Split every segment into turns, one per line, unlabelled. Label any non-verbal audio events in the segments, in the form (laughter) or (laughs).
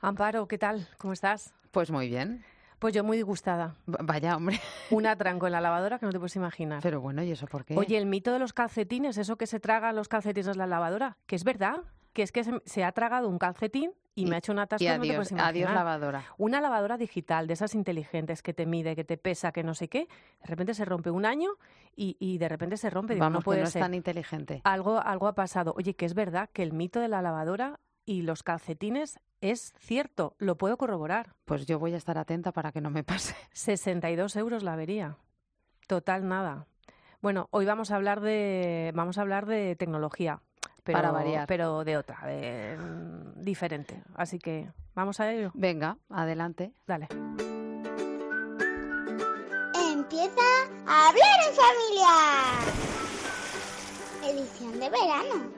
Amparo, ¿qué tal? ¿Cómo estás?
Pues muy bien.
Pues yo muy disgustada.
V- Vaya, hombre. (laughs)
Un atranco en la lavadora que no te puedes imaginar.
Pero bueno, ¿y eso por qué?
Oye, el mito de los calcetines, eso que se tragan los calcetines en la lavadora, que es verdad, que es que se, se ha tragado un calcetín y, me ha hecho un atasco
y
que no te
adiós,
puedes imaginar.
adiós lavadora.
Una lavadora digital de esas inteligentes que te mide, que te pesa, que no sé qué, de repente se rompe un año y, y de repente se rompe. Digo,
Vamos,
no puede
que no es
ser.
tan inteligente.
Algo, algo ha pasado. Oye, que es verdad que el mito de la lavadora y los calcetines es cierto, lo puedo corroborar.
Pues yo voy a estar atenta para que no me pase. (laughs)
62 euros la avería. Total nada. Bueno, hoy vamos a hablar de vamos a hablar de tecnología, pero,
Para variar.
pero de otra, de, mm, diferente. Así que vamos a ello.
Venga, adelante.
Dale.
Empieza a hablar en familia. Edición de verano.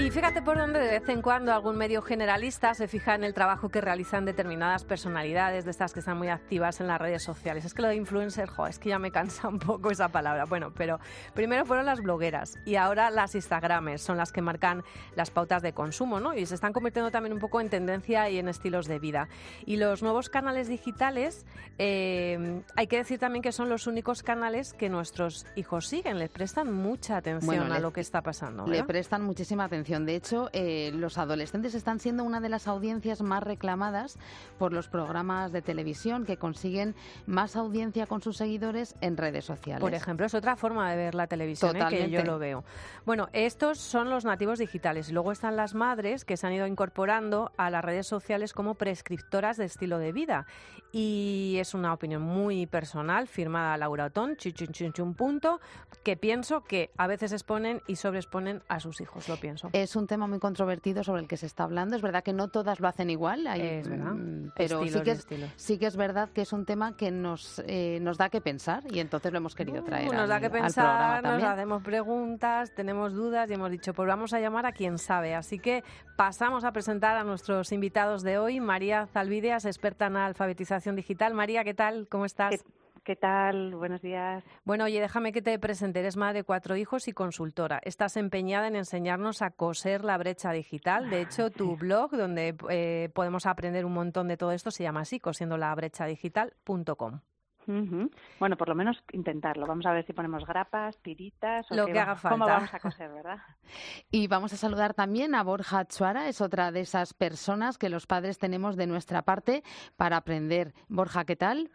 Y fíjate por dónde de vez en cuando algún medio generalista se fija en el trabajo que realizan determinadas personalidades de estas que están muy activas en las redes sociales. Es que lo de influencer, jo, es que ya me cansa un poco esa palabra. Bueno, pero primero fueron las blogueras y ahora las Instagramers son las que marcan las pautas de consumo, ¿no? Y se están convirtiendo también un poco en tendencia y en estilos de vida. Y los nuevos canales digitales, eh, hay que decir también que son los únicos canales que nuestros hijos siguen. Les prestan mucha atención
Bueno,
a
le-
lo que está pasando.
Le
¿verdad?
prestan muchísima atención. De hecho, eh, los adolescentes están siendo una de las audiencias más reclamadas por los programas de televisión que consiguen más audiencia con sus seguidores en redes sociales.
Por ejemplo, es otra forma de ver la televisión ¿eh? que yo lo veo. Bueno, estos son los nativos digitales. Y luego están las madres que se han ido incorporando a las redes sociales como prescriptoras de estilo de vida. Y es una opinión muy personal, firmada Laura Otón, chichunchunchun punto, que pienso que a veces exponen y sobreexponen a sus hijos, lo pienso.
Es un tema muy controvertido sobre el que se está hablando. Es verdad que no todas lo hacen igual, hay-
Es verdad.
mm, pero
Estilos
sí que, es, sí que es verdad que es un tema que nos, eh, nos da que pensar y entonces lo hemos querido traer
Uh, nos da que
al
pensar,
programa
nos
también.
hacemos preguntas, tenemos dudas y hemos dicho, pues vamos a llamar a quien sabe. Así que pasamos a presentar a nuestros invitados de hoy. María Zalvideas, experta en alfabetización digital. María, ¿qué tal? ¿Cómo estás?
¿Qué, qué tal? Buenos días.
Bueno, oye, déjame que te presente. Eres madre de cuatro hijos y consultora. Estás empeñada en enseñarnos a coser la brecha digital. De hecho, tu (laughs) blog, donde eh, podemos aprender un montón de todo esto, se llama así, cosiendolabrechadigital.com.
Ujú. Bueno, por lo menos intentarlo. Vamos a ver si ponemos grapas, tiritas o
Lo
qué
que haga
cómo
falta.
vamos a coser, ¿verdad? (laughs)
Y vamos a saludar también a Borja Chuara, es otra de esas personas que los padres tenemos de nuestra parte para aprender. Borja, ¿qué tal?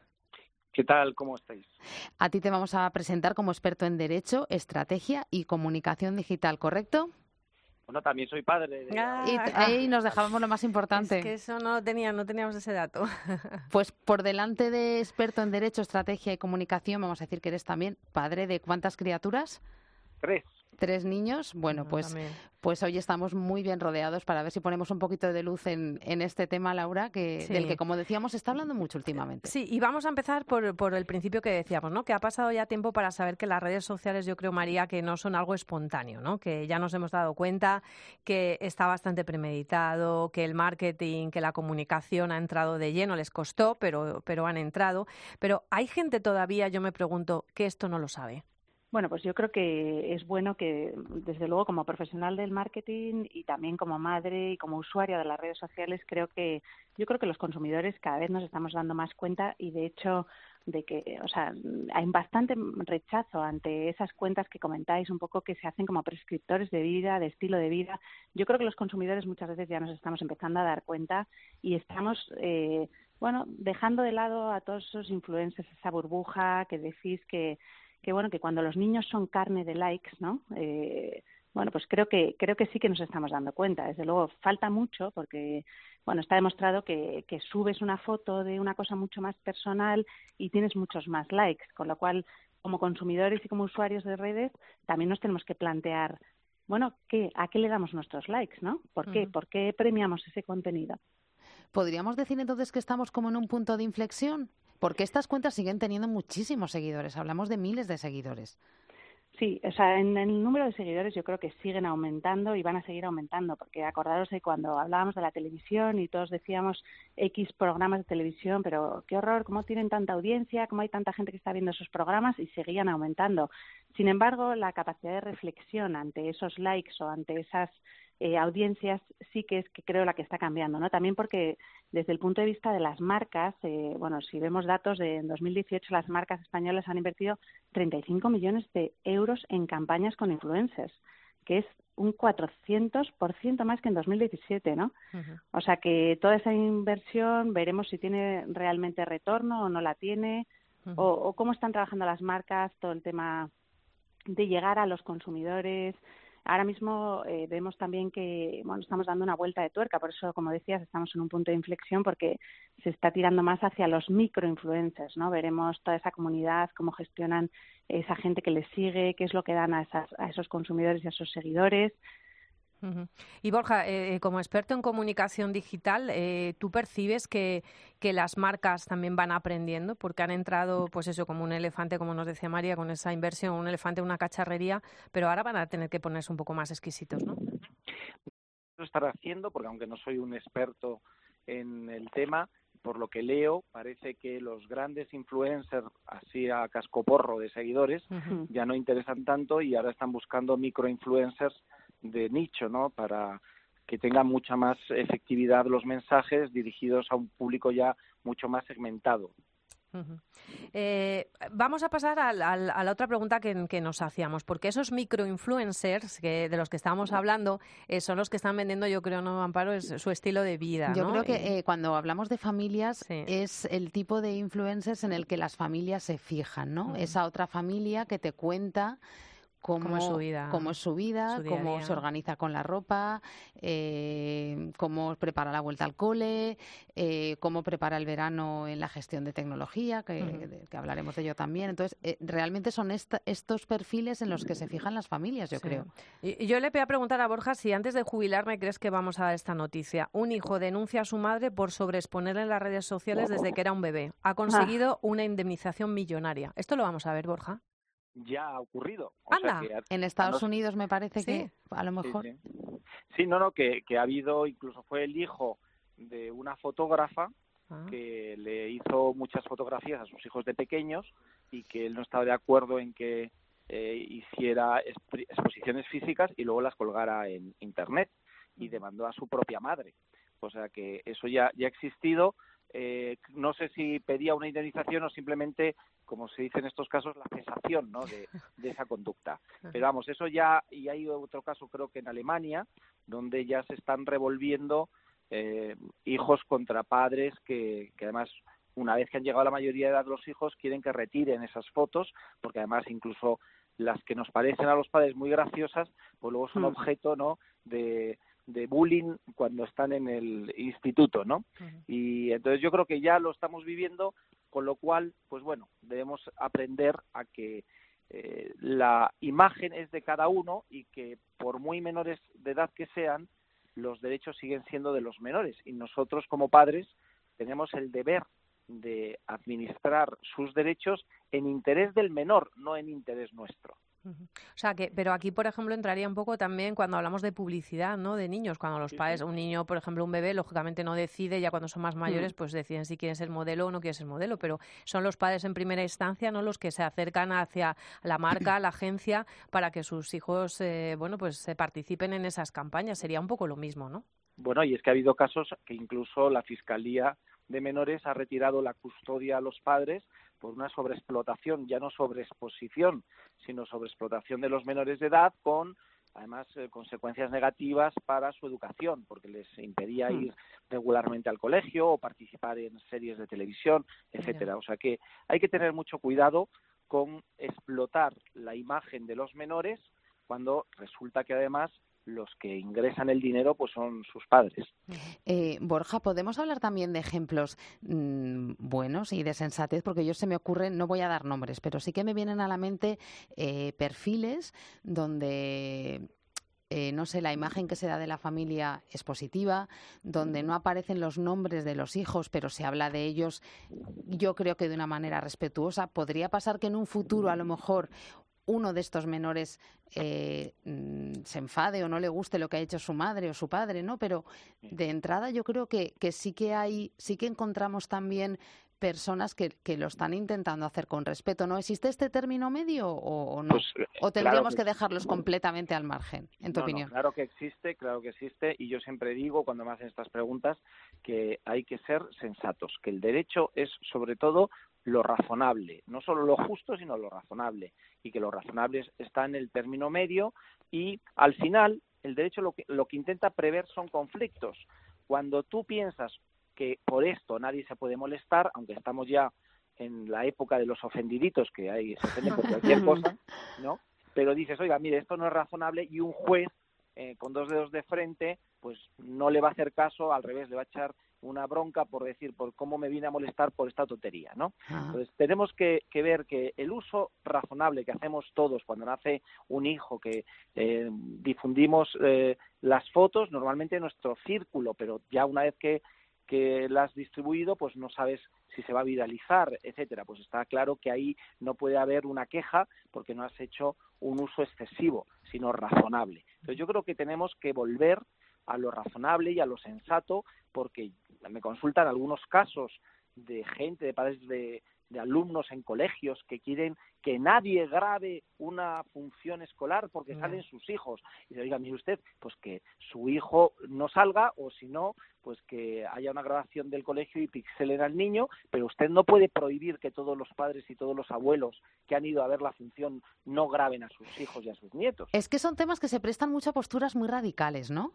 ¿Qué tal? ¿Cómo estáis?
A ti te vamos a presentar como experto en Derecho, Estrategia y Comunicación Digital, ¿correcto?
Bueno, también soy padre. De...
Ah,
Y ahí nos dejábamos lo más importante.
Es que eso no, tenía, no teníamos ese dato. (laughs)
Pues por delante de experto en Derecho, Estrategia y Comunicación, vamos a decir que eres también padre de cuántas criaturas?
Tres.
Tres niños. Bueno,
No,
pues,
también.
pues hoy estamos muy bien rodeados para ver si ponemos un poquito de luz en, en este tema, Laura, que,
Sí.
del que, como decíamos, se está hablando mucho últimamente.
Sí, y vamos a empezar por, por el principio que decíamos, ¿no? Que ha pasado ya tiempo para saber que las redes sociales, yo creo, María, que no son algo espontáneo, ¿no? Que ya nos hemos dado cuenta que está bastante premeditado, que el marketing, que la comunicación ha entrado de lleno, les costó, pero, pero han entrado. Pero hay gente todavía, yo me pregunto, que esto no lo sabe.
Bueno, pues yo creo que es bueno que, desde luego, como profesional del marketing y también como madre y como usuaria de las redes sociales, creo que yo creo que los consumidores cada vez nos estamos dando más cuenta y, de hecho, de que, o sea, hay bastante rechazo ante esas cuentas que comentáis un poco que se hacen como prescriptores de vida, de estilo de vida. Yo creo que los consumidores muchas veces ya nos estamos empezando a dar cuenta y estamos, eh, bueno, dejando de lado a todos esos influencers, esa burbuja que decís que que bueno que cuando los niños son carne de likes no eh, bueno pues creo que creo que sí que nos estamos dando cuenta. Desde luego falta mucho porque bueno está demostrado que, que subes una foto de una cosa mucho más personal y tienes muchos más likes con lo cual como consumidores y como usuarios de redes también nos tenemos que plantear bueno qué a qué le damos nuestros likes no por qué por qué premiamos ese contenido
¿Podríamos decir entonces que estamos como en un punto de inflexión? Porque estas cuentas siguen teniendo muchísimos seguidores, hablamos de miles de seguidores.
Sí, o sea, en el número de seguidores yo creo que siguen aumentando y van a seguir aumentando, porque acordaros de cuando hablábamos de la televisión y todos decíamos X programas de televisión, pero qué horror, cómo tienen tanta audiencia, cómo hay tanta gente que está viendo esos programas y seguían aumentando. Sin embargo, la capacidad de reflexión ante esos likes o ante esas eh, audiencias sí que es que creo la que está cambiando, ¿no? También porque desde el punto de vista de las marcas, eh, bueno, si vemos datos de en 2018 las marcas españolas han invertido 35 millones de euros en campañas con influencers, que es un 400% más que en 2017, ¿no? O sea que toda esa inversión veremos si tiene realmente retorno o no la tiene, o, o cómo están trabajando las marcas, todo el tema de llegar a los consumidores, Ahora mismo eh, vemos también que bueno, estamos dando una vuelta de tuerca, por eso, como decías, estamos en un punto de inflexión porque se está tirando más hacia los microinfluencers, ¿no? Veremos toda esa comunidad, cómo gestionan esa gente que les sigue, qué es lo que dan a, esas, a esos consumidores y a esos seguidores.
Y Borja, eh, como experto en comunicación digital, eh, ¿tú percibes que, que, las marcas también van aprendiendo? Porque han entrado, pues eso, como un elefante, como nos decía María, con esa inversión, un elefante, una cacharrería, pero ahora van a tener que ponerse un poco más exquisitos, ¿no?
Lo estará haciendo, porque aunque no soy un experto en el tema, por lo que leo, parece que los grandes influencers, así a cascoporro de seguidores, ya no interesan tanto y ahora están buscando microinfluencers de nicho, ¿no? Para que tengan mucha más efectividad los mensajes dirigidos a un público ya mucho más segmentado.
Eh, vamos a pasar a, la otra pregunta que, nos hacíamos, porque esos microinfluencers que, de los que estábamos hablando eh, son los que están vendiendo, yo creo, no Amparo, es su estilo de vida.
Yo creo que eh, cuando hablamos de familias es el tipo de influencers en el que las familias se fijan, ¿no? Esa otra familia que te cuenta cómo, es su vida, cómo, es su vida, cómo se organiza con la ropa, eh, cómo prepara la vuelta al cole, eh, cómo prepara el verano en la gestión de tecnología, que, hablaremos de ello también. Entonces, eh, realmente son estos perfiles en los que se fijan las familias, yo creo.
Y, yo le voy a preguntar a Borja si antes de jubilarme crees que vamos a dar esta noticia. Un hijo denuncia a su madre por sobreexponerle en las redes sociales desde que era un bebé. Ha ah. conseguido una indemnización millonaria. Esto lo vamos a ver, Borja
ya ha ocurrido.
Anda, en Estados Unidos me parece que a lo mejor.
Sí, no, no, que, que, ha habido, incluso fue el hijo de una fotógrafa ah. que le hizo muchas fotografías a sus hijos de pequeños y que él no estaba de acuerdo en que eh, hiciera exposiciones físicas y luego las colgara en Internet y demandó a su propia madre. O sea que eso ya, ya ha existido eh, no sé si pedía una indemnización o simplemente, como se dice en estos casos, la cesación ¿no? de, esa conducta. Pero vamos, eso ya, y hay otro caso creo que en Alemania, donde ya se están revolviendo eh, hijos contra padres que, que además una vez que han llegado a la mayoría de edad los hijos quieren que retiren esas fotos porque además incluso las que nos parecen a los padres muy graciosas pues luego son mm. objeto no de, de bullying cuando están en el instituto, ¿no? Y entonces yo creo que ya lo estamos viviendo, con lo cual, pues bueno, debemos aprender a que eh, la imagen es de cada uno y que por muy menores de edad que sean, los derechos siguen siendo de los menores y nosotros como padres tenemos el deber de administrar sus derechos en interés del menor, no en interés nuestro.
O sea que, pero aquí, por ejemplo, entraría un poco también cuando hablamos de publicidad, ¿no? De niños, cuando los padres, un niño, por ejemplo, un bebé, lógicamente no decide, ya cuando son más mayores, pues deciden si quieren ser modelo o no quieren ser modelo, pero son los padres en primera instancia, ¿no? Los que se acercan hacia la marca, la agencia, para que sus hijos, eh, bueno, pues se participen en esas campañas. Sería un poco lo mismo, ¿no?
Bueno, y es que ha habido casos que incluso la Fiscalía de Menores ha retirado la custodia a los padres por una sobreexplotación, ya no sobreexposición, sino sobreexplotación de los menores de edad con además eh, consecuencias negativas para su educación, porque les impedía hmm. ir regularmente al colegio o participar en series de televisión, etcétera. O sea que hay que tener mucho cuidado con explotar la imagen de los menores cuando resulta que además los que ingresan el dinero pues son sus padres.
Eh, Borja, ¿podemos hablar también de ejemplos mm, buenos y de sensatez? Porque yo se me ocurre, no voy a dar nombres, pero sí que me vienen a la mente eh, perfiles donde eh, no sé, la imagen que se da de la familia es positiva, donde no aparecen los nombres de los hijos, pero se habla de ellos, yo creo que de una manera respetuosa. ¿Podría pasar que en un futuro, a lo mejor, uno de estos menores eh, mm, se enfade o no le guste lo que ha hecho su madre o su padre, ¿no? Pero de entrada yo creo que, que sí que hay, sí que encontramos también personas que, que, lo están intentando hacer con respeto. ¿No existe este término medio o, no? Pues, eh, ¿O tendríamos que, dejarlos completamente al margen, en tu opinión?
claro que existe, claro que existe. Y yo siempre digo, cuando me hacen estas preguntas, que hay que ser sensatos, que el derecho es sobre todo lo razonable, no solo lo justo, sino lo razonable, y que lo razonable está en el término medio y al final el derecho lo que, lo que intenta prever son conflictos. Cuando tú piensas que por esto nadie se puede molestar, aunque estamos ya en la época de los ofendiditos, que hay, se ofenden por cualquier (laughs) cosa, ¿no? Pero dices, oiga, mire, esto no es razonable y un juez eh, con dos dedos de frente, pues no le va a hacer caso, al revés, le va a echar una bronca por decir por cómo me vine a molestar por esta tontería, ¿no? Entonces tenemos que, ver que el uso razonable que hacemos todos cuando nace un hijo, que eh, difundimos eh, las fotos, normalmente en nuestro círculo, pero ya una vez que que la has distribuido, pues no sabes si se va a viralizar, etcétera. Pues está claro que ahí no puede haber una queja porque no has hecho un uso excesivo, sino razonable. Entonces yo creo que tenemos que volver a lo razonable y a lo sensato, porque me consultan algunos casos de gente, de padres de, de alumnos en colegios que quieren que nadie grabe una función escolar porque salen sus hijos. Y se diga, mire usted, pues que su hijo no salga o si no, pues que haya una grabación del colegio y pixelen al niño, pero usted no puede prohibir que todos los padres y todos los abuelos que han ido a ver la función no graben a sus hijos y a sus nietos.
Es que son temas que se prestan mucho a posturas muy radicales, ¿no?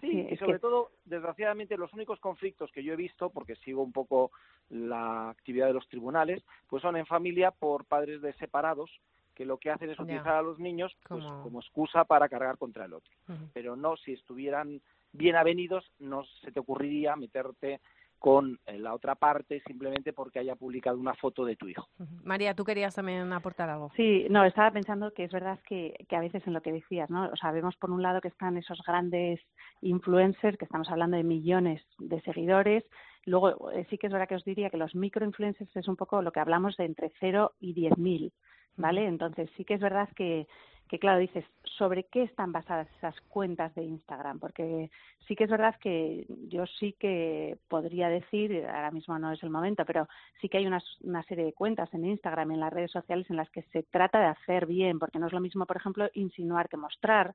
Sí, y sobre todo, desgraciadamente, los únicos conflictos que yo he visto, porque sigo un poco la actividad de los tribunales, pues son en familia por padres de separados que lo que hacen es utilizar a los niños pues, como excusa para cargar contra el otro. Pero no, si estuvieran bien avenidos, no se te ocurriría meterte con eh, la otra parte simplemente porque haya publicado una foto de tu hijo.
María, tú querías también aportar algo.
Sí, no, estaba pensando que es verdad que, que a veces en lo que decías, ¿no? O sea, vemos por un lado que están esos grandes influencers, que estamos hablando de millones de seguidores. Luego, eh, sí que es verdad que os diría que los microinfluencers es un poco lo que hablamos de entre 0 y 10.000, ¿vale? Entonces, sí que es verdad que que claro, dices, ¿sobre qué están basadas esas cuentas de Instagram? Porque sí que es verdad que yo sí que podría decir, ahora mismo no es el momento, pero sí que hay una, una serie de cuentas en Instagram, en las redes sociales, en las que se trata de hacer bien, porque no es lo mismo, por ejemplo, insinuar que mostrar.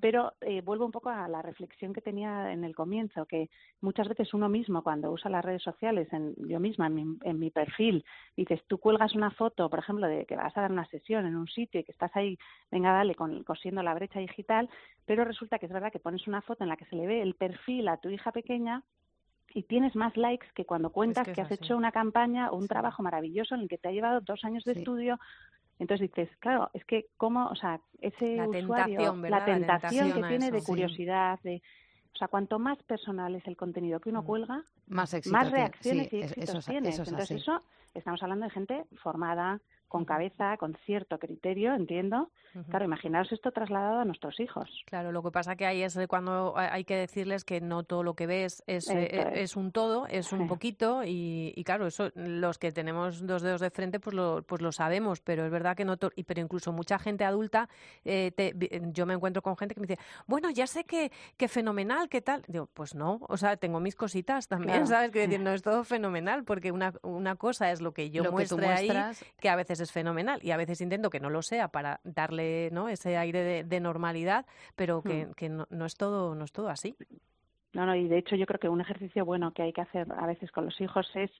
Pero eh, vuelvo un poco a la reflexión que tenía en el comienzo, que muchas veces uno mismo, cuando usa las redes sociales, en, yo misma, en mi, en mi perfil, dices, tú cuelgas una foto, por ejemplo, de que vas a dar una sesión en un sitio y que estás ahí, venga, dale, con, cosiendo la brecha digital, pero resulta que es verdad que pones una foto en la que se le ve el perfil a tu hija pequeña y tienes más likes que cuando cuentas que, has hecho una campaña o un trabajo maravilloso en el que te ha llevado dos años de estudio. Entonces dices, claro, es que cómo, o sea, ese
la
usuario,
tentación,
la tentación, que tiene de curiosidad, de, o sea, cuanto más personal es el contenido que uno cuelga, más, más reacciones y éxitos tiene. Entonces eso, estamos hablando de gente formada, con cabeza, con cierto criterio, entiendo. Claro, imaginaos esto trasladado a nuestros hijos.
Claro, lo que pasa que ahí es cuando hay que decirles que no todo lo que ves es, eh, es. un todo, es un poquito y, claro, eso los que tenemos dos dedos de frente pues lo, pues lo sabemos, pero es verdad que no y pero incluso mucha gente adulta, eh, yo me encuentro con gente que me dice, bueno, ya sé que, que fenomenal, ¿qué tal? Digo, pues no, o sea, tengo mis cositas también, ¿sabes? Que no es todo fenomenal, porque una, una cosa es lo que yo muestre ahí, que a veces es fenomenal y a veces intento que no lo sea para darle ¿no? ese aire de, normalidad, pero que, hmm. no, es todo, no es todo así.
No, no, y de hecho yo creo que un ejercicio bueno que hay que hacer a veces con los hijos es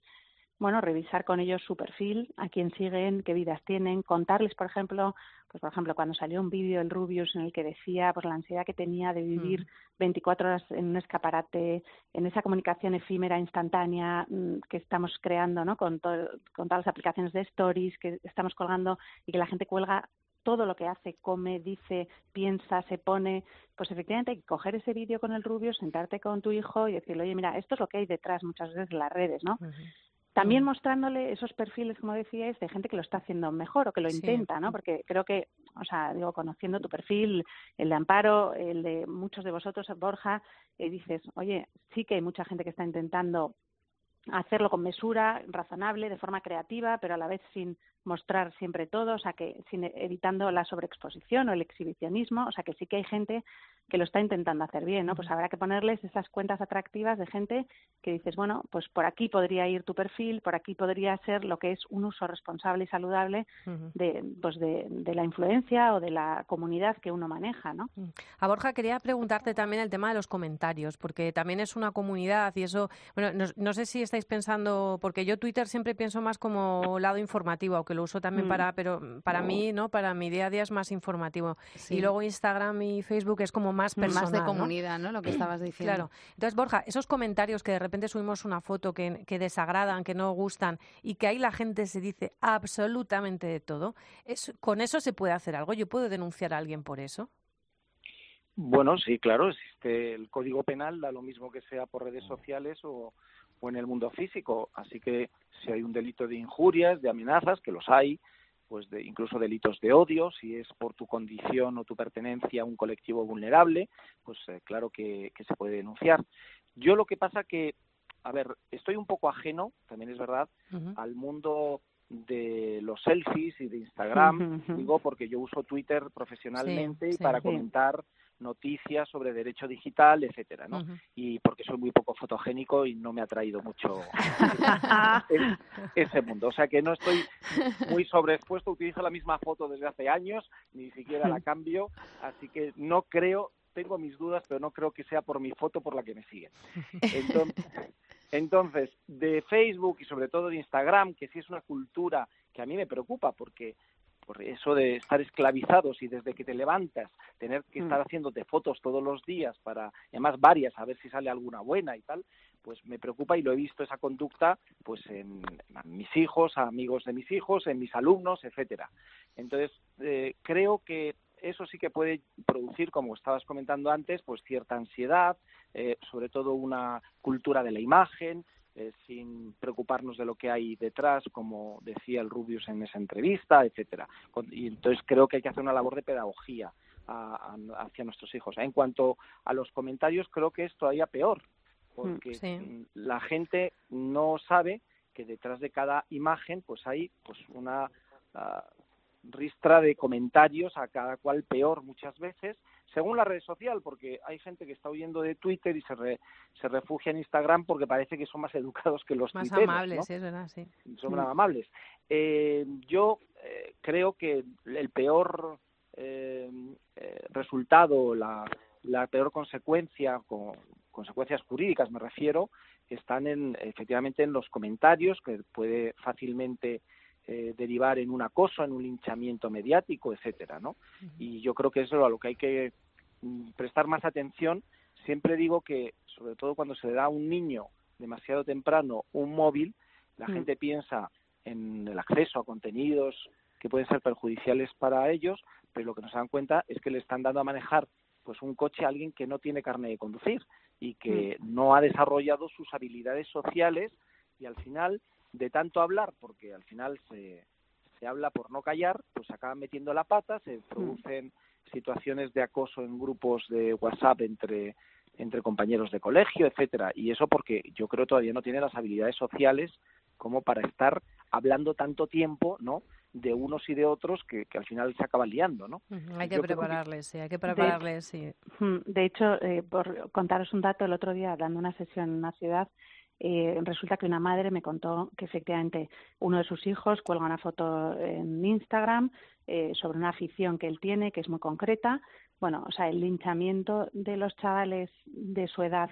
bueno, revisar con ellos su perfil, a quién siguen, qué vidas tienen, contarles, por ejemplo, pues por ejemplo, cuando salió un vídeo del Rubius en el que decía pues la ansiedad que tenía de vivir 24 mm. horas en un escaparate, en esa comunicación efímera, instantánea mm, que estamos creando, ¿no? Con, con todas las aplicaciones de stories que estamos colgando y que la gente cuelga todo lo que hace, come, dice, piensa, se pone, pues efectivamente hay que coger ese vídeo con el rubio, sentarte con tu hijo y decirle, oye, mira, esto es lo que hay detrás muchas veces de las redes, ¿no? También mm. mostrándole esos perfiles, como decíais, de gente que lo está haciendo mejor o que lo intenta, ¿no? Porque creo que, o sea, digo, conociendo tu perfil, el de Amparo, el de muchos de vosotros, Borja, eh, dices, oye, sí que hay mucha gente que está intentando hacerlo con mesura, razonable, de forma creativa, pero a la vez sin mostrar siempre todo, o sea que sin, evitando la sobreexposición o el exhibicionismo, o sea que sí que hay gente que lo está intentando hacer bien, ¿no? Pues habrá que ponerles esas cuentas atractivas de gente que dices, bueno, pues por aquí podría ir tu perfil, por aquí podría ser lo que es un uso responsable y saludable de, pues de, la influencia o de la comunidad que uno maneja, ¿no?
A Borja quería preguntarte también el tema de los comentarios, porque también es una comunidad y eso, bueno, no, sé si estáis pensando, porque yo Twitter siempre pienso más como lado informativo, aunque lo uso también mm. para, pero para mí, ¿no? Para mi día a día es más informativo. Y luego Instagram y Facebook es como más personal.
Más de comunidad, ¿no? Lo que estabas (clears throat) diciendo.
Claro. Entonces, Borja, esos comentarios que de repente subimos una foto que, que desagradan, que no gustan y que ahí la gente se dice absolutamente de todo, es, ¿con eso se puede hacer algo? ¿Yo puedo denunciar a alguien por eso?
Bueno, sí, claro, existe el Código Penal, da lo mismo que sea por redes sociales o, o en el mundo físico. Así que si hay un delito de injurias, de amenazas, que los hay, pues de, incluso delitos de odio, si es por tu condición o tu pertenencia a un colectivo vulnerable, pues eh, claro que, se puede denunciar. Yo lo que pasa que, a ver, estoy un poco ajeno, también es verdad, al mundo de los selfies y de Instagram, digo porque yo uso Twitter profesionalmente y para comentar noticias sobre derecho digital, etcétera, ¿no? Y porque soy muy poco fotogénico y no me ha traído mucho (laughs) ese mundo. O sea que no estoy muy sobreexpuesto, utilizo la misma foto desde hace años, ni siquiera la cambio, así que no creo, tengo mis dudas, pero no creo que sea por mi foto por la que me siguen. Entonces, entonces, de Facebook y sobre todo de Instagram, que sí es una cultura que a mí me preocupa porque por eso de estar esclavizados y desde que te levantas tener que estar mm. haciéndote fotos todos los días para además varias a ver si sale alguna buena y tal pues me preocupa y lo he visto esa conducta pues en, mis hijos amigos de mis hijos en mis alumnos etcétera entonces eh, creo que eso sí que puede producir, como estabas comentando antes, pues cierta ansiedad, eh, sobre todo una cultura de la imagen, eh, sin preocuparnos de lo que hay detrás, como decía el Rubius en esa entrevista, etcétera. Y entonces creo que hay que hacer una labor de pedagogía hacia nuestros hijos. En cuanto a los comentarios, creo que es todavía peor, porque mm, la gente no sabe que detrás de cada imagen pues hay pues una ah, ristra de comentarios a cada cual peor muchas veces según la red social, porque hay gente que está huyendo de Twitter y se, se refugia en Instagram porque parece que son más educados que los
más amables, es verdad, sí.
Son más amables. Eh, yo eh, creo que el peor eh, resultado, la, la peor consecuencia, con consecuencias jurídicas me refiero, están en, efectivamente en los comentarios, que puede fácilmente derivar en un acoso, en un linchamiento mediático, etcétera, ¿no? Y yo creo que eso es a lo que hay que Mm, prestar más atención. Siempre digo que, sobre todo cuando se le da a un niño demasiado temprano un móvil, la mm. gente piensa en el acceso a contenidos que pueden ser perjudiciales para ellos, pero lo que nos dan cuenta es que le están dando a manejar pues un coche a alguien que no tiene carne de conducir y que mm. no ha desarrollado sus habilidades sociales y al final de tanto hablar, porque al final se, se habla por no callar, pues acaban metiendo la pata, se producen situaciones de acoso en grupos de WhatsApp entre entre compañeros de colegio, etcétera, y eso porque yo creo todavía no tiene las habilidades sociales como para estar hablando tanto tiempo, ¿no? de unos y de otros que, que al final se acaban liando, ¿no?
Hay que prepararles, sí, hay que prepararles,
sí. De hecho, eh, por contaros un dato, el otro día dando una sesión en una ciudad, eh, resulta que una madre me contó que efectivamente uno de sus hijos cuelga una foto en Instagram eh, sobre una afición que él tiene, que es muy concreta. Bueno, o sea, el linchamiento de los chavales de su edad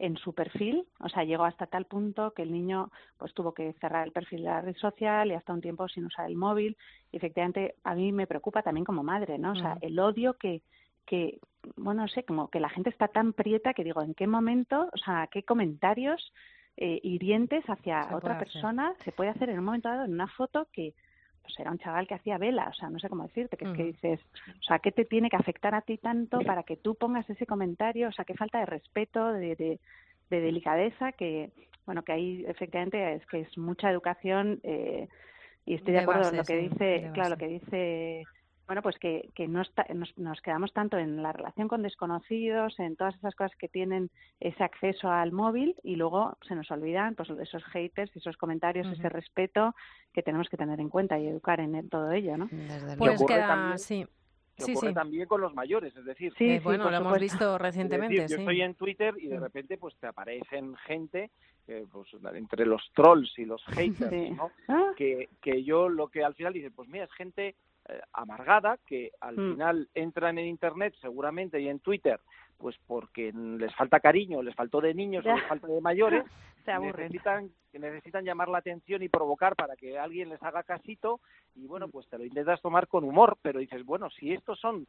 en su perfil, o sea, llegó hasta tal punto que el niño pues tuvo que cerrar el perfil de la red social y hasta un tiempo sin usar el móvil. Y efectivamente, a mí me preocupa también como madre, ¿no? O sea, el odio que que bueno, no sé, como que la gente está tan prieta que digo, ¿en qué momento, o sea, qué comentarios eh, hirientes hacia otra persona se puede hacer en un momento dado en una foto que pues era un chaval que hacía vela, o sea, no sé cómo decirte, que es que dices, o sea, ¿qué te tiene que afectar a ti tanto para que tú pongas ese comentario? O sea, qué falta de respeto, de, de, delicadeza, que, bueno, que ahí efectivamente es que es mucha educación eh, y estoy de, acuerdo con lo que dice, claro, lo que dice bueno, pues que, que no nos, nos, quedamos tanto en la relación con desconocidos, en todas esas cosas que tienen ese acceso al móvil y luego se nos olvidan pues esos haters, esos comentarios, ese respeto que tenemos que tener en cuenta y educar en todo ello, ¿no?
pues queda, sí.
Se ocurre también con los mayores, es decir,
sí, bueno, lo hemos visto recientemente.
yo estoy en Twitter y de repente pues te aparecen gente eh, pues, entre los trolls y los (laughs) haters, ¿no? Ah. Que, que yo lo que al final dice, pues mira, es gente eh, amargada que al mm. final entran en internet seguramente y en Twitter pues porque les falta cariño, les faltó de niños o les falta de mayores, (laughs)
Se
necesitan que necesitan llamar la atención y provocar para que alguien les haga casito y bueno, mm. pues te lo intentas tomar con humor, pero dices, bueno, si estos son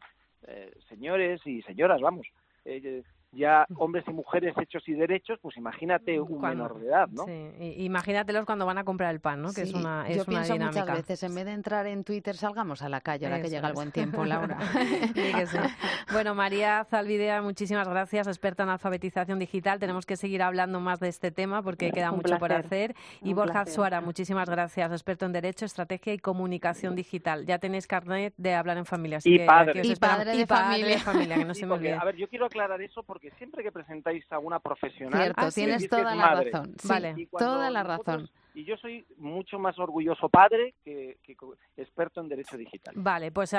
eh, señores y señoras, vamos, eh, ya hombres y mujeres hechos y derechos, pues imagínate un menor de edad, ¿no?
Sí, imagínatelos cuando van a comprar el pan, ¿no? Que es una es
Yo
una
pienso
dinámica.
muchas veces, en vez de entrar en Twitter, salgamos a la calle ahora que llega el buen tiempo, Laura. (laughs)
Bueno, María Zalvidea, muchísimas gracias, experta en alfabetización digital. Tenemos que seguir hablando más de este tema porque queda mucho por hacer. Y Borja Suara, muchísimas gracias, experto en Derecho, Estrategia y Comunicación Digital. Ya tenéis carnet de hablar en familia.
y,
padre.
y padre. de familia.
familia. que no se me olvide.
A ver, yo quiero aclarar eso porque siempre que presentáis a una profesional...
Cierto, ah, tienes toda la razón. vale, toda la razón.
Y yo soy mucho más orgulloso padre que, experto en derecho digital.
Vale, pues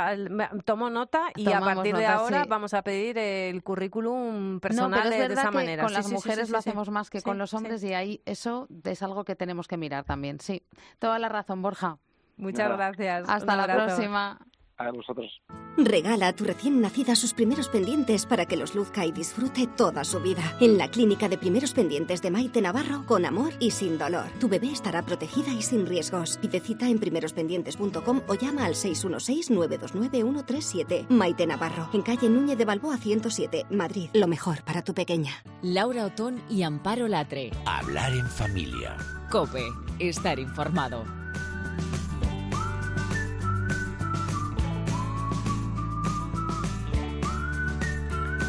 tomo nota y a partir de ahora vamos a pedir el currículum personal de, esa manera.
Con las mujeres lo hacemos más que con los hombres y ahí eso es algo que tenemos que mirar también. Sí, toda la razón, Borja.
Muchas gracias.
Hasta la próxima
a vosotros.
Regala a tu recién nacida sus primeros pendientes para que los luzca y disfrute toda su vida. En la clínica de primeros pendientes de Maite Navarro, con amor y sin dolor. Tu bebé estará protegida y sin riesgos. Pide cita en primerospendientes.com o llama al 616-929-137. Maite Navarro, en calle Núñez de Balboa 107, Madrid. Lo mejor para tu pequeña.
Laura Otón y Amparo Latre.
Hablar en familia.
Cope, estar informado.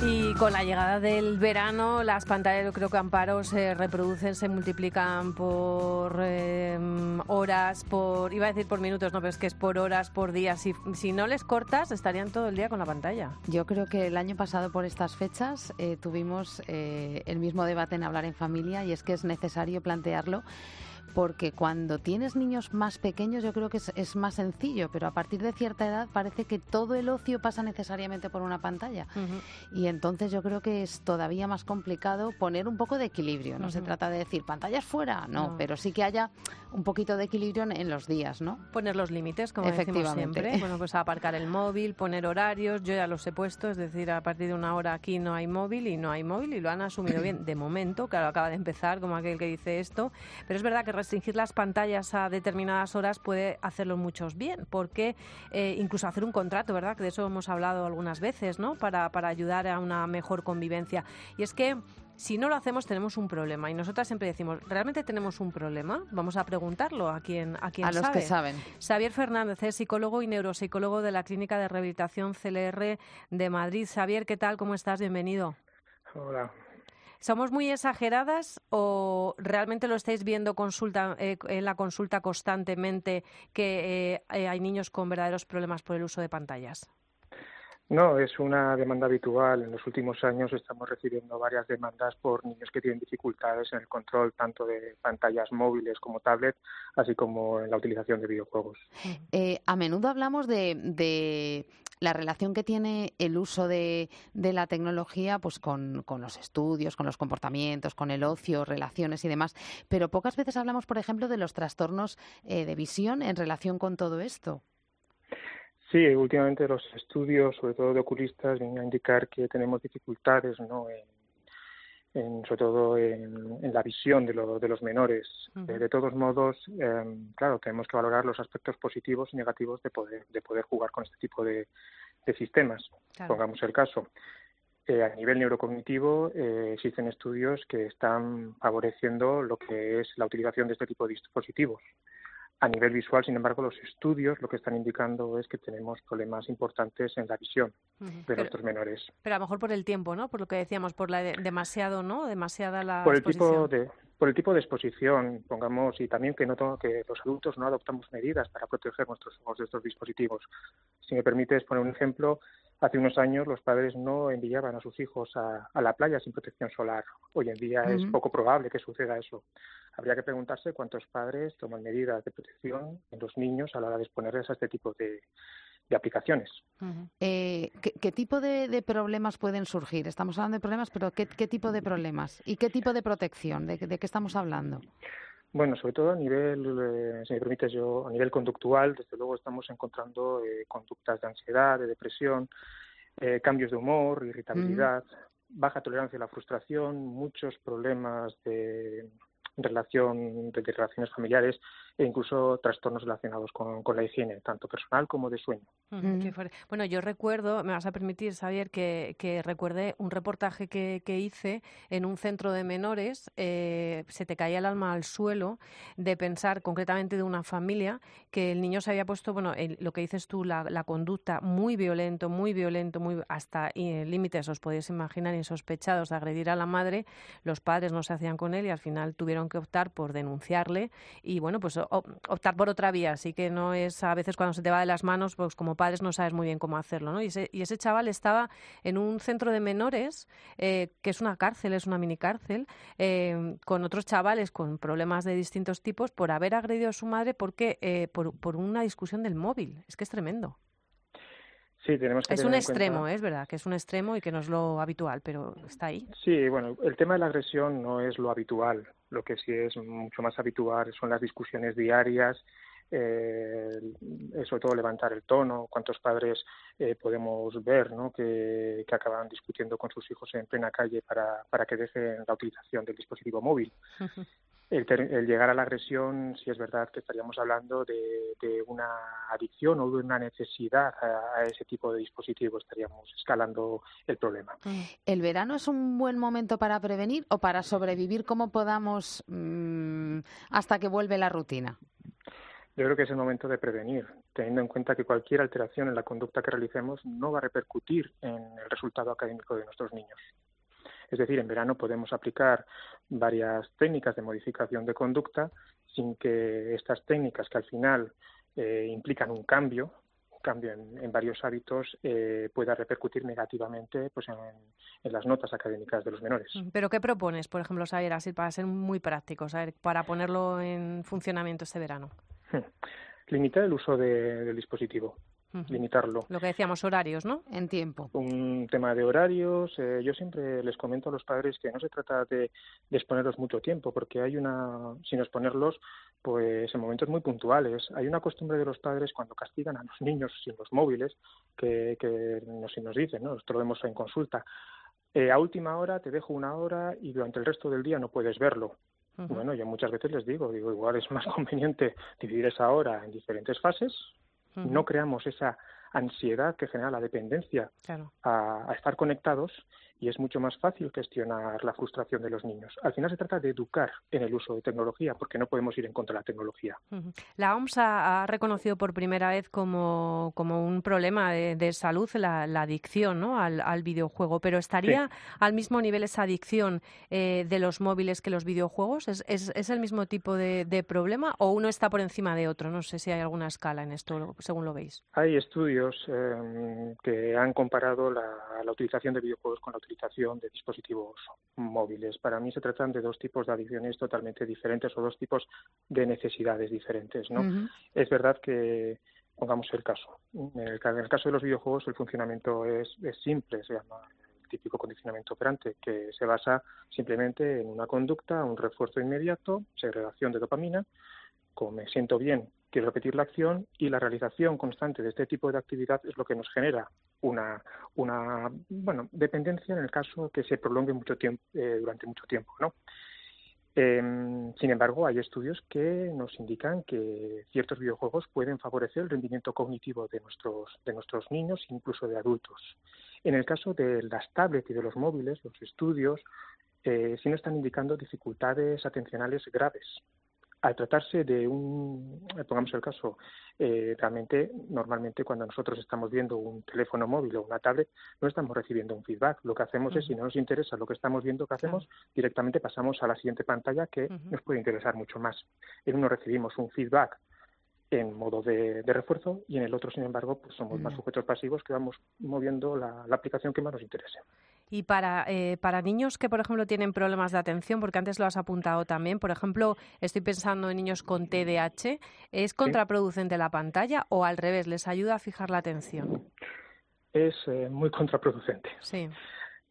Y con la llegada del verano, las pantallas, yo creo que Amparo se reproducen, se multiplican por em, horas, por iba a decir por minutos, no, pero es que es por horas, por días. Si, si no les cortas, estarían todo el día con la pantalla.
Yo creo que el año pasado, por estas fechas, eh, tuvimos eh, el mismo debate en Hablar en Familia y es que es necesario plantearlo porque cuando tienes niños más pequeños yo creo que es, más sencillo, pero a partir de cierta edad parece que todo el ocio pasa necesariamente por una pantalla. Y entonces yo creo que es todavía más complicado poner un poco de equilibrio. No se trata de decir pantallas fuera, no, pero sí que haya un poquito de equilibrio en, los días, ¿no?
Poner los límites, como decimos siempre. (laughs) Bueno, pues aparcar el móvil, poner horarios, yo ya los he puesto, es decir, a partir de una hora aquí no hay móvil y no hay móvil y lo han asumido (clears throat) bien de momento, claro, acaba de empezar como aquel que dice esto, pero es verdad que restringir las pantallas a determinadas horas puede hacerlo muchos bien, porque eh, incluso hacer un contrato, ¿verdad? Que de eso hemos hablado algunas veces, ¿no? Para, para ayudar a una mejor convivencia. Y es que si no lo hacemos tenemos un problema y nosotras siempre decimos, ¿realmente tenemos un problema? Vamos a preguntarlo a quien a quien
a los que saben.
Xavier Fernández es psicólogo y neuropsicólogo de la Clínica de Rehabilitación CLR de Madrid. Xavier, ¿qué tal? ¿Cómo estás? Bienvenido.
Hola,
¿Somos muy exageradas o realmente lo estáis viendo consulta, eh, en la consulta constantemente que eh, hay niños con verdaderos problemas por el uso de pantallas?
No, es una demanda habitual. En los últimos años estamos recibiendo varias demandas por niños que tienen dificultades en el control tanto de pantallas móviles como tablet, así como en la utilización de videojuegos.
a menudo hablamos de, la relación que tiene el uso de, la tecnología pues con, los estudios, con los comportamientos, con el ocio, relaciones y demás, pero pocas veces hablamos, por ejemplo, de los trastornos eh, de visión en relación con todo esto.
Sí, últimamente los estudios, sobre todo de oculistas, vienen a indicar que tenemos dificultades ¿no? en, sobre todo en, la visión de, de los menores. Eh, de todos modos, em, claro, tenemos que valorar los aspectos positivos y negativos de poder, de poder jugar con este tipo de, sistemas. Pongamos el caso. Eh, a nivel neurocognitivo eh, existen estudios que están favoreciendo lo que es la utilización de este tipo de dispositivos. A nivel visual, sin embargo, los estudios lo que están indicando es que tenemos problemas importantes en la visión de nuestros menores.
Pero a lo mejor por el tiempo, ¿no? Por lo que decíamos, por la demasiado, ¿no? Demasiada la
por el tipo de por el tipo de exposición, pongamos, y también que no que los adultos no adoptamos medidas para proteger nuestros ojos de estos dispositivos. Si me permites poner un ejemplo, hace unos años los padres no enviaban a sus hijos a, la playa sin protección solar. Hoy en día es poco probable que suceda eso. Habría que preguntarse cuántos padres toman medidas de protección en los niños a la hora de exponerles a este tipo de, aplicaciones.
Eh, ¿qué, tipo de, problemas pueden surgir? Estamos hablando de problemas, pero ¿qué, tipo de problemas? ¿Y qué tipo de protección? ¿De, qué estamos hablando?
Bueno, sobre todo a nivel, eh, si me permites yo, a nivel conductual, desde luego estamos encontrando eh, conductas de ansiedad, de depresión, cambios de humor, irritabilidad, baja tolerancia a la frustración, muchos problemas de relación de, relaciones familiares e incluso trastornos relacionados con, la higiene, tanto personal como de sueño.
bueno, yo recuerdo, me vas a permitir, Xavier, que, que recuerde un reportaje que, hice en un centro de menores, eh, se te caía el alma al suelo de pensar concretamente de una familia que el niño se había puesto, bueno, lo que dices tú, la, la, conducta muy violento, muy violento, muy hasta eh, límites, os podéis imaginar, insospechados de agredir a la madre, los padres no se hacían con él y al final tuvieron que optar por denunciarle. Y, bueno, pues optar por otra vía, así que no es a veces cuando se te va de las manos, pues como padres no sabes muy bien cómo hacerlo, ¿no? Y ese, y ese chaval estaba en un centro de menores, eh, que es una cárcel, es una mini cárcel, eh, con otros chavales con problemas de distintos tipos por haber agredido a su madre porque eh, por, por una discusión del móvil. Es que es tremendo.
Sí, tenemos que
es un extremo, es verdad, que es un extremo y que no es lo habitual, pero está ahí.
Sí, bueno, el tema de la agresión no es lo habitual. Lo que sí es mucho más habitual son las discusiones diarias, eh, sobre todo levantar el tono. ¿Cuántos padres eh, podemos ver ¿no? que, que acaban discutiendo con sus hijos en plena calle para, para que dejen la utilización del dispositivo móvil? (laughs) el, llegar a la agresión, si es verdad que estaríamos hablando de, una adicción o de una necesidad a, ese tipo de dispositivo, estaríamos escalando el problema.
¿El verano es un buen momento para prevenir o para sobrevivir como podamos mm, hasta que vuelve la rutina?
Yo creo que es el momento de prevenir, teniendo en cuenta que cualquier alteración en la conducta que realicemos no va a repercutir en el resultado académico de nuestros niños. Es decir, en verano podemos aplicar varias técnicas de modificación de conducta sin que estas técnicas que al final eh, implican un cambio, un cambio en, varios hábitos, eh, pueda repercutir negativamente pues, en, las notas académicas de los menores.
Mm, ¿Pero qué propones, por ejemplo, saber así para ser muy práctico, para ponerlo en funcionamiento este verano?
Hmm. Limitar el uso del dispositivo limitarlo.
Lo que decíamos, horarios, ¿no?
En tiempo.
Un tema de horarios. Eh, yo siempre les comento a los padres que no se trata de, exponerlos mucho tiempo, porque hay una, sin exponerlos, pues en momentos muy puntuales. Hay una costumbre de los padres cuando castigan a los niños sin los móviles, que, que nos, nos dicen, ¿no? Esto lo vemos en consulta. Eh, a última hora te dejo una hora y durante el resto del día no puedes verlo. Bueno, yo muchas veces les digo, digo, igual es más (laughs) conveniente dividir esa hora en diferentes fases, no creamos esa ansiedad que genera la dependencia a, estar conectados y es mucho más fácil gestionar la frustración de los niños. Al final se trata de educar en el uso de tecnología, porque no podemos ir en contra de la tecnología.
La OMS ha, reconocido por primera vez como, un problema de, salud la, adicción ¿no? al, videojuego, pero ¿estaría al mismo nivel esa adicción eh, de los móviles que los videojuegos? ¿Es, es, el mismo tipo de, problema o uno está por encima de otro? No sé si hay alguna escala en esto, según lo veis.
Hay estudios eh, que han comparado la, la utilización de videojuegos con la utilización de dispositivos móviles. Para mí se tratan de dos tipos de adicciones totalmente diferentes o dos tipos de necesidades diferentes. ¿no? Es verdad que, pongamos el caso, en el, caso de los videojuegos el funcionamiento es, es simple, se llama el típico condicionamiento operante, que se basa simplemente en una conducta, un refuerzo inmediato, segregación de dopamina, como me siento bien, quiero repetir la acción y la realización constante de este tipo de actividad es lo que nos genera una, dependencia en el caso que se prolongue mucho tiempo, eh, durante mucho tiempo, ¿no? Em, sin embargo, hay estudios que nos indican que ciertos videojuegos pueden favorecer el rendimiento cognitivo de nuestros, de nuestros niños, incluso de adultos. En el caso de las tablets y de los móviles, los estudios eh, sí nos están indicando dificultades atencionales graves al tratarse de un, pongamos el caso, eh, realmente, normalmente cuando nosotros estamos viendo un teléfono móvil o una tablet, no estamos recibiendo un feedback. Lo que hacemos es, si no nos interesa lo que estamos viendo, ¿qué hacemos? Directamente pasamos a la siguiente pantalla que nos puede interesar mucho más. En uno recibimos un feedback en modo de, refuerzo y en el otro, sin embargo, pues somos más sujetos pasivos que vamos moviendo la, aplicación que más nos interese.
Y para, eh, para niños que, por ejemplo, tienen problemas de atención, porque antes lo has apuntado también, por ejemplo, estoy pensando en niños con TDAH, ¿es contraproducente la pantalla o al revés, les ayuda a fijar la atención?
Es eh, muy contraproducente.
Sí.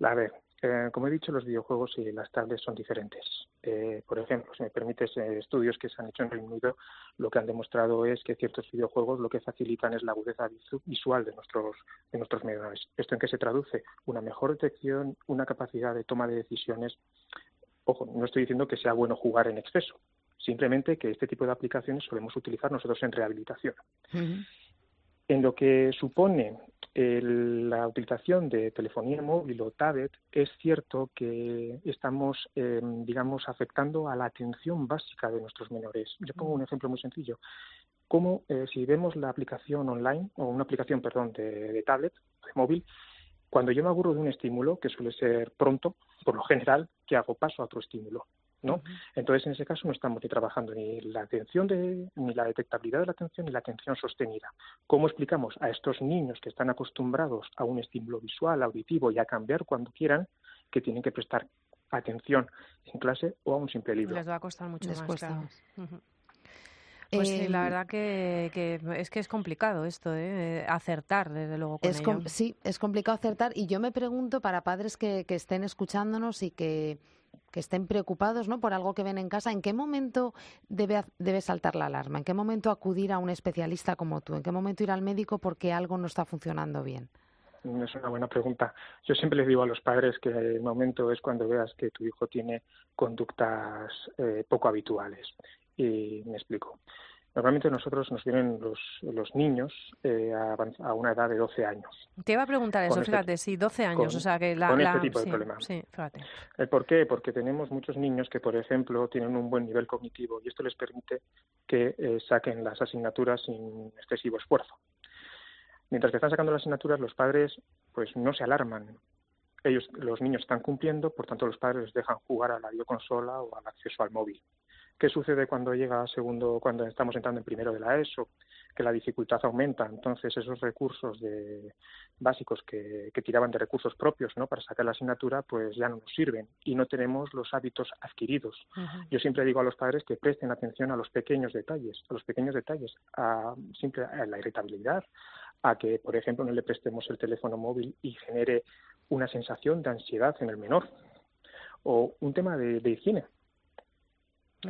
A ver, eh, como he dicho, los videojuegos y las tablets son diferentes. Eh, por ejemplo, si me permites, eh, estudios que se han hecho en Reino Unido lo que han demostrado es que ciertos videojuegos lo que facilitan es la agudeza visual de nuestros, de nuestros menores. ¿Esto en qué se traduce? Una mejor detección, una capacidad de toma de decisiones. Ojo, no estoy diciendo que sea bueno jugar en exceso, simplemente que este tipo de aplicaciones solemos utilizar nosotros en rehabilitación. En lo que supone la utilización de telefonía móvil o tablet, es cierto que estamos, em, digamos, afectando a la atención básica de nuestros menores. Yo pongo un ejemplo muy sencillo. Como eh, si vemos la aplicación online, o una aplicación, perdón, de, de tablet, de móvil, cuando yo me aburro de un estímulo, que suele ser pronto, por lo general, que hago paso a otro estímulo. ¿No? Entonces, en ese caso no estamos ni trabajando ni la atención de, ni la detectabilidad de la atención ni la atención sostenida. ¿Cómo explicamos a estos niños que están acostumbrados a un estímulo visual, auditivo y a cambiar cuando quieran que tienen que prestar atención en clase o a un simple libro?
Les va a costar mucho más. Pues sí, la em, verdad que, es que es complicado esto, ¿eh? acertar, desde luego. Con
es sí, es complicado acertar. Y yo me pregunto para padres que, que estén escuchándonos y que que estén preocupados ¿no? por algo que ven en casa, ¿en qué momento debe, saltar la alarma? ¿En qué momento acudir a un especialista como tú? ¿En qué momento ir al médico porque algo no está funcionando bien?
Es una buena pregunta. Yo siempre les digo a los padres que el momento es cuando veas que tu hijo tiene conductas eh, poco habituales. Y me explico. Normalmente nosotros nos vienen los, los niños eh, a, una edad de 12 años.
Te iba a preguntar eso, este fíjate, sí, 12 años, o sea que la...
Con
este
tipo
de
problemas.
Sí, fíjate.
¿Por qué? Porque tenemos muchos niños que, por ejemplo, tienen un buen nivel cognitivo y esto les permite que eh, saquen las asignaturas sin excesivo esfuerzo. Mientras que están sacando las asignaturas, los padres pues no se alarman. Ellos, los niños están cumpliendo, por tanto los padres les dejan jugar a la videoconsola o al acceso al móvil. ¿Qué sucede cuando llega a segundo, cuando estamos entrando en primero de la ESO? Que la dificultad aumenta, entonces esos recursos de, básicos que, tiraban de recursos propios ¿no? para sacar la asignatura, pues ya no nos sirven y no tenemos los hábitos adquiridos. Yo siempre digo a los padres que presten atención a los pequeños detalles, a los pequeños detalles, a, simple, a la irritabilidad, a que, por ejemplo, no le prestemos el teléfono móvil y genere una sensación de ansiedad en el menor. O un tema de higiene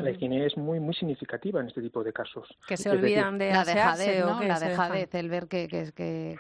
la higiene es muy muy significativa en este tipo de casos.
Que se olvidan de
la dejadez, ¿no? La dejadez, el ver que, que, que,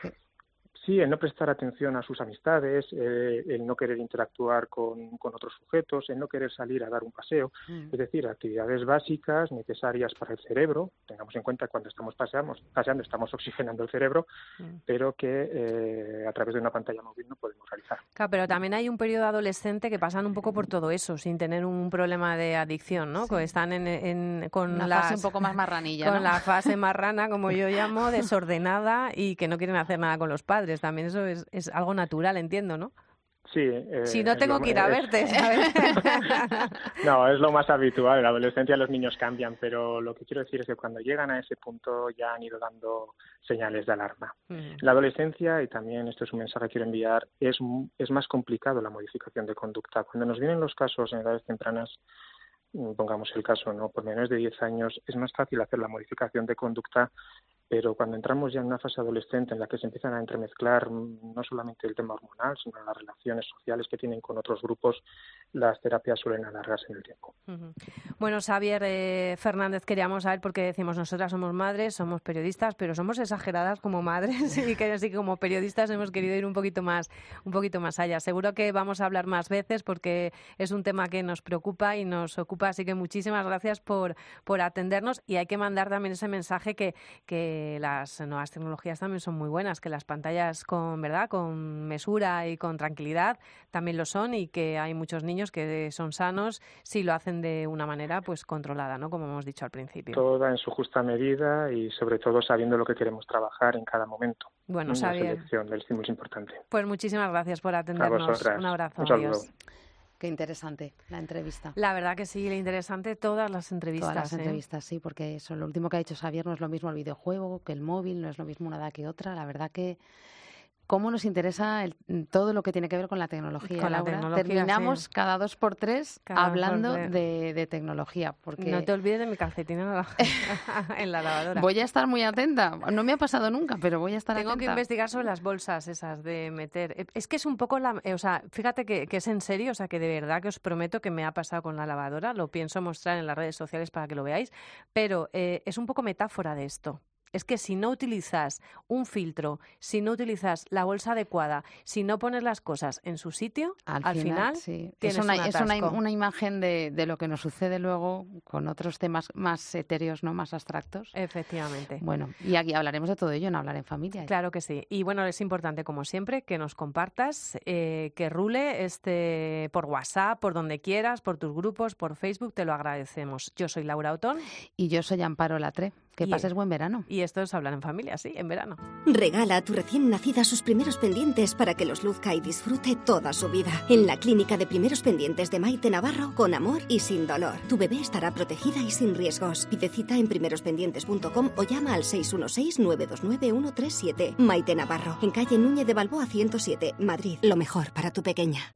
Sí, el no prestar atención a sus amistades, eh, el no querer interactuar con, con, otros sujetos, el no querer salir a dar un paseo, mm. es decir, actividades básicas necesarias para el cerebro. Tengamos en cuenta que cuando estamos paseando, paseando estamos (laughs) oxigenando el cerebro, mm. pero que eh, a través de una pantalla móvil no podemos realizar.
Claro, pero también hay un periodo adolescente que pasan un poco por todo eso, sin tener un problema de adicción, ¿no? Que están en, con
la fase un poco más marranilla,
con la fase (laughs) marrana, como yo llamo, desordenada y que no quieren hacer nada con los padres también eso es, es algo natural, entiendo, ¿no?
Sí. Eh,
si no tengo que ir a verte, (laughs) ¿sabes? (laughs)
no, es lo más habitual. En la adolescencia los niños cambian, pero lo que quiero decir es que cuando llegan a ese punto ya han ido dando señales de alarma. En la adolescencia, y también esto es un mensaje que quiero enviar, es, es más complicado la modificación de conducta. Cuando nos vienen los casos en edades tempranas, mm, pongamos el caso, ¿no? Por menos de 10 años, es más fácil hacer la modificación de conducta pero cuando entramos ya en una fase adolescente en la que se empiezan a entremezclar mm, no solamente el tema hormonal, sino las relaciones sociales que tienen con otros grupos, las terapias suelen alargarse el tiempo.
Bueno, Xavier eh, Fernández, queríamos saber, porque decimos, nosotras somos madres, somos periodistas, pero somos exageradas como madres (laughs) y que así como periodistas hemos querido ir un poquito más, un poquito más allá. Seguro que vamos a hablar más veces porque es un tema que nos preocupa y nos ocupa, así que muchísimas gracias por, por atendernos y hay que mandar también ese mensaje que, que que las nuevas tecnologías también son muy buenas, que las pantallas con, ¿verdad? con mesura y con tranquilidad también lo son y que hay muchos niños que son sanos si lo hacen de una manera pues controlada, ¿no? Como hemos dicho al principio.
Toda en su justa medida y sobre todo sabiendo lo que queremos trabajar en cada momento.
Bueno,
La selección del estímulo es importante.
Pues muchísimas gracias por atendernos. Un abrazo.
adiós.
Qué interesante la entrevista.
La verdad que sí, interesante todas las entrevistas.
Todas las
¿eh?
entrevistas, sí, porque eso, lo último que ha dicho Xavier no es lo mismo el videojuego que el móvil, no es lo mismo una edad que otra. La verdad que cómo nos interesa todo lo que tiene que ver con la tecnología.
Con la tecnología
Terminamos cada dos por tres hablando de, tecnología. Porque...
No te olvides de mi calcetín en la, (laughs) en la, lavadora.
Voy a estar muy atenta. No me ha pasado nunca, pero voy a estar
Tengo
atenta.
que investigar sobre las bolsas esas de meter. Es que es un poco la... O sea, fíjate que, que es en serio, o sea, que de verdad que os prometo que me ha pasado con la lavadora. Lo pienso mostrar en las redes sociales para que lo veáis. Pero eh, es un poco metáfora de esto es que si no utilizas un filtro, si no utilizas la bolsa adecuada, si no pones las cosas en su sitio, al, final,
es, una, es una, imagen de, de, lo que nos sucede luego con otros temas más etéreos, no más abstractos.
Efectivamente.
Bueno, y aquí hablaremos de todo ello en Hablar en Familia.
Claro que sí. Y bueno, es importante, como siempre, que nos compartas, eh, que rule este por WhatsApp, por donde quieras, por tus grupos, por Facebook, te lo agradecemos. Yo soy Laura Otón.
Y yo soy Amparo Latre. Que pases buen verano.
Y esto es hablar en familia, sí, en verano.
Regala a tu recién nacida sus primeros pendientes para que los luzca y disfrute toda su vida. En la clínica de primeros pendientes de Maite Navarro, con amor y sin dolor. Tu bebé estará protegida y sin riesgos. Pide cita en primerospendientes.com o llama al 616-929-137. Maite Navarro, en calle Núñez de Balboa 107, Madrid. Lo mejor para tu pequeña.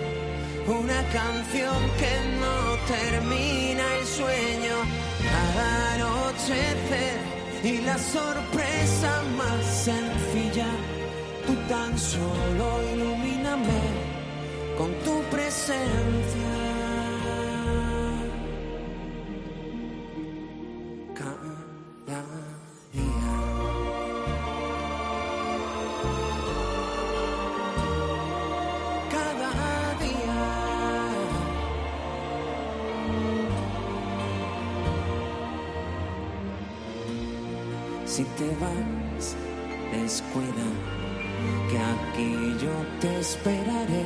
una canción que no termina el sueño al anochecer y la sorpresa más sencilla. Tú tan solo ilumíname con tu presencia. Vas, descuida, que aquí yo te esperaré,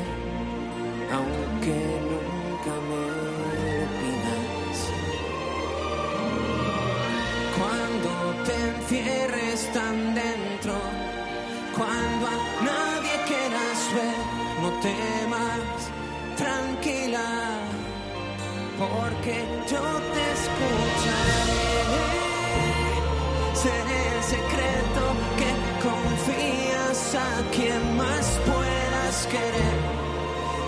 aunque nunca me lo pidas. Cuando te encierres tan dentro, cuando a nadie quieras ver, no temas, tranquila, porque yo te escucharé seré el secreto que confías a quien más puedas querer.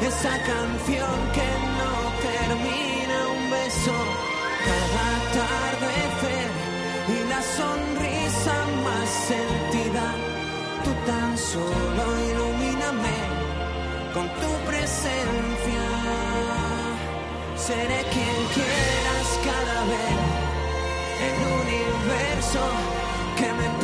Esa canción que no termina un beso cada atardecer y la sonrisa más sentida. Tú tan solo ilumíname con tu presencia. Seré quien quieras cada vez el universo que me